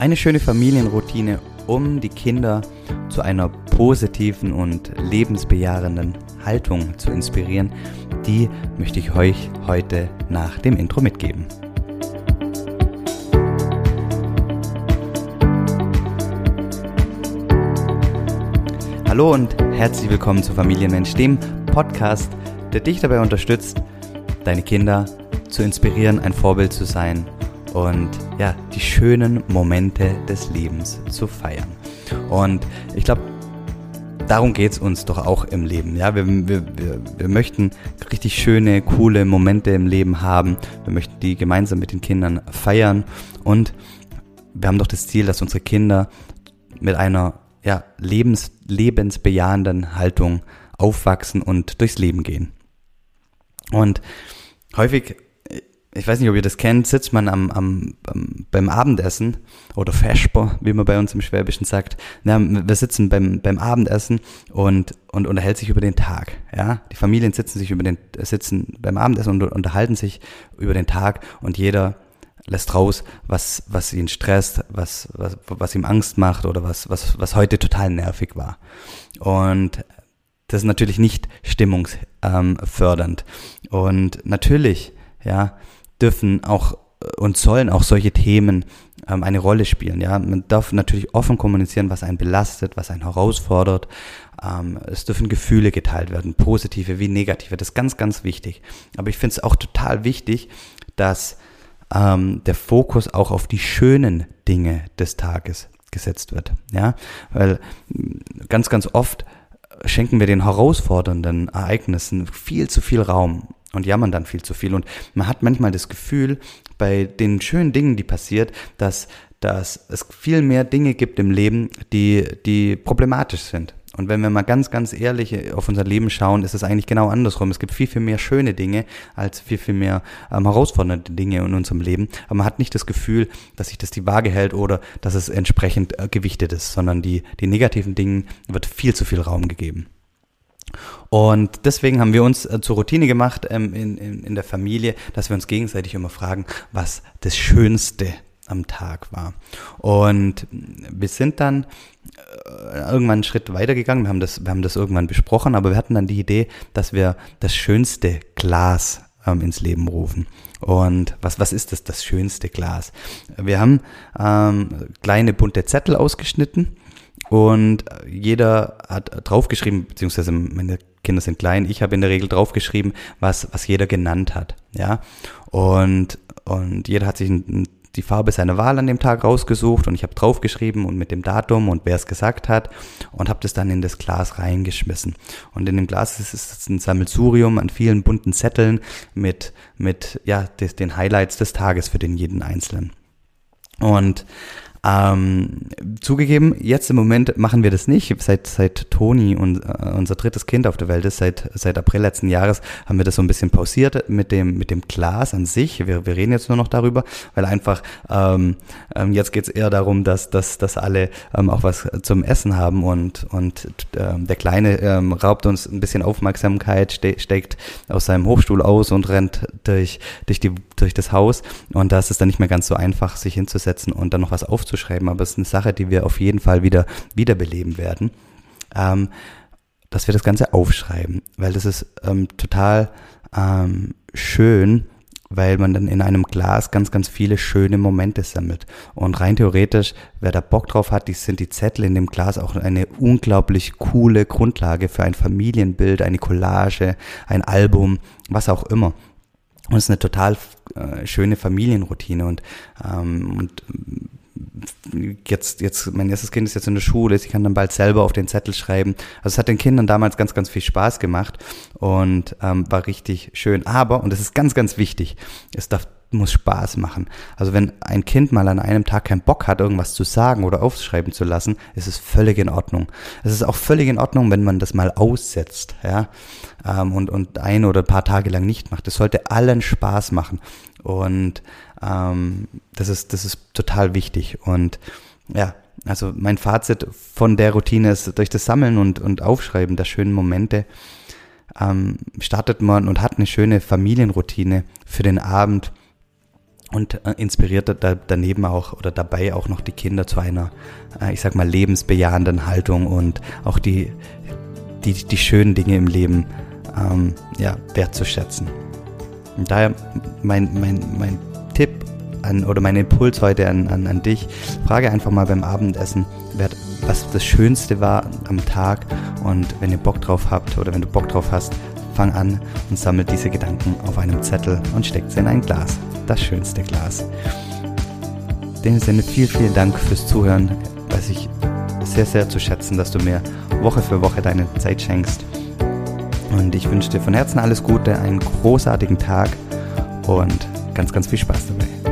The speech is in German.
Eine schöne Familienroutine, um die Kinder zu einer positiven und lebensbejahenden Haltung zu inspirieren, die möchte ich euch heute nach dem Intro mitgeben. Hallo und herzlich willkommen zu Familienmensch, dem Podcast, der dich dabei unterstützt, deine Kinder zu inspirieren, ein Vorbild zu sein und ja, die schönen Momente des Lebens zu feiern. Und ich glaube, darum geht es uns doch auch im Leben. Ja, wir, wir, wir, wir möchten richtig schöne, coole Momente im Leben haben. Wir möchten die gemeinsam mit den Kindern feiern. Und wir haben doch das Ziel, dass unsere Kinder mit einer ja, lebens, lebensbejahenden Haltung aufwachsen und durchs Leben gehen. Und häufig ich weiß nicht, ob ihr das kennt, sitzt man am, am, am beim Abendessen oder Vesper, wie man bei uns im Schwäbischen sagt. Ja, wir sitzen beim, beim Abendessen und, und unterhält sich über den Tag. Ja, die Familien sitzen sich über den sitzen beim Abendessen und unterhalten sich über den Tag und jeder lässt raus, was was ihn stresst, was was was ihm Angst macht oder was was was heute total nervig war. Und das ist natürlich nicht stimmungsfördernd. Und natürlich, ja, dürfen auch äh, und sollen auch solche Themen ähm, eine Rolle spielen. Ja, man darf natürlich offen kommunizieren, was einen belastet, was einen herausfordert. Ähm, es dürfen Gefühle geteilt werden, positive wie negative. Das ist ganz, ganz wichtig. Aber ich finde es auch total wichtig, dass ähm, der Fokus auch auf die schönen Dinge des Tages gesetzt wird. Ja, weil ganz, ganz oft schenken wir den herausfordernden Ereignissen viel zu viel Raum und jammern dann viel zu viel. Und man hat manchmal das Gefühl, bei den schönen Dingen, die passiert, dass, dass es viel mehr Dinge gibt im Leben, die, die problematisch sind. Und wenn wir mal ganz, ganz ehrlich auf unser Leben schauen, ist es eigentlich genau andersrum. Es gibt viel, viel mehr schöne Dinge als viel, viel mehr ähm, herausfordernde Dinge in unserem Leben. Aber man hat nicht das Gefühl, dass sich das die Waage hält oder dass es entsprechend äh, gewichtet ist, sondern die, die negativen Dingen wird viel zu viel Raum gegeben. Und deswegen haben wir uns äh, zur Routine gemacht ähm, in, in, in der Familie, dass wir uns gegenseitig immer fragen, was das Schönste am Tag war. Und wir sind dann äh, irgendwann einen Schritt weitergegangen. Wir haben das, wir haben das irgendwann besprochen, aber wir hatten dann die Idee, dass wir das schönste Glas ähm, ins Leben rufen. Und was, was ist das, das schönste Glas? Wir haben ähm, kleine bunte Zettel ausgeschnitten und jeder hat draufgeschrieben, beziehungsweise meine Kinder sind klein, ich habe in der Regel draufgeschrieben, was, was jeder genannt hat. Ja. Und, und jeder hat sich die Farbe seiner Wahl an dem Tag rausgesucht und ich habe draufgeschrieben und mit dem Datum und wer es gesagt hat und habe das dann in das Glas reingeschmissen. Und in dem Glas ist es ein Sammelsurium an vielen bunten Zetteln mit, mit ja, des, den Highlights des Tages für den jeden Einzelnen. Und ähm, zugegeben, jetzt im Moment machen wir das nicht. Seit, seit Toni und äh, unser drittes Kind auf der Welt ist, seit, seit April letzten Jahres, haben wir das so ein bisschen pausiert mit dem, mit dem Glas an sich. Wir, wir reden jetzt nur noch darüber, weil einfach ähm, ähm, jetzt geht's eher darum, dass, dass, dass alle ähm, auch was zum Essen haben und, und ähm, der Kleine ähm, raubt uns ein bisschen Aufmerksamkeit, ste steckt aus seinem Hochstuhl aus und rennt durch, durch, die, durch das Haus. Und da ist es dann nicht mehr ganz so einfach, sich hinzusetzen und dann noch was aufzunehmen aufzuschreiben, aber es ist eine Sache, die wir auf jeden Fall wieder wiederbeleben werden, ähm, dass wir das Ganze aufschreiben, weil das ist ähm, total ähm, schön, weil man dann in einem Glas ganz, ganz viele schöne Momente sammelt. Und rein theoretisch, wer da Bock drauf hat, die sind die Zettel in dem Glas auch eine unglaublich coole Grundlage für ein Familienbild, eine Collage, ein Album, was auch immer. Und es ist eine total äh, schöne Familienroutine und, ähm, und jetzt, jetzt, mein erstes Kind ist jetzt in der Schule, ich kann dann bald selber auf den Zettel schreiben. Also es hat den Kindern damals ganz, ganz viel Spaß gemacht und ähm, war richtig schön. Aber, und das ist ganz, ganz wichtig, es darf muss Spaß machen. Also wenn ein Kind mal an einem Tag keinen Bock hat, irgendwas zu sagen oder aufschreiben zu lassen, ist es völlig in Ordnung. Es ist auch völlig in Ordnung, wenn man das mal aussetzt, ja, ähm, und, und ein oder ein paar Tage lang nicht macht. Es sollte allen Spaß machen. Und ähm, das, ist, das ist total wichtig. Und ja, also mein Fazit von der Routine ist, durch das Sammeln und, und Aufschreiben der schönen Momente ähm, startet man und hat eine schöne Familienroutine für den Abend und äh, inspiriert da, daneben auch oder dabei auch noch die Kinder zu einer, äh, ich sag mal, lebensbejahenden Haltung und auch die, die, die schönen Dinge im Leben ähm, ja, wertzuschätzen. Und daher mein, mein, mein Tipp an, oder mein Impuls heute an, an, an dich, frage einfach mal beim Abendessen, was das Schönste war am Tag und wenn ihr Bock drauf habt oder wenn du Bock drauf hast, fang an und sammelt diese Gedanken auf einem Zettel und steckt sie in ein Glas. Das schönste Glas. In dem Sinne, vielen, vielen Dank fürs Zuhören. Weiß ich sehr, sehr zu schätzen, dass du mir Woche für Woche deine Zeit schenkst. Und ich wünsche dir von Herzen alles Gute, einen großartigen Tag und ganz, ganz viel Spaß dabei.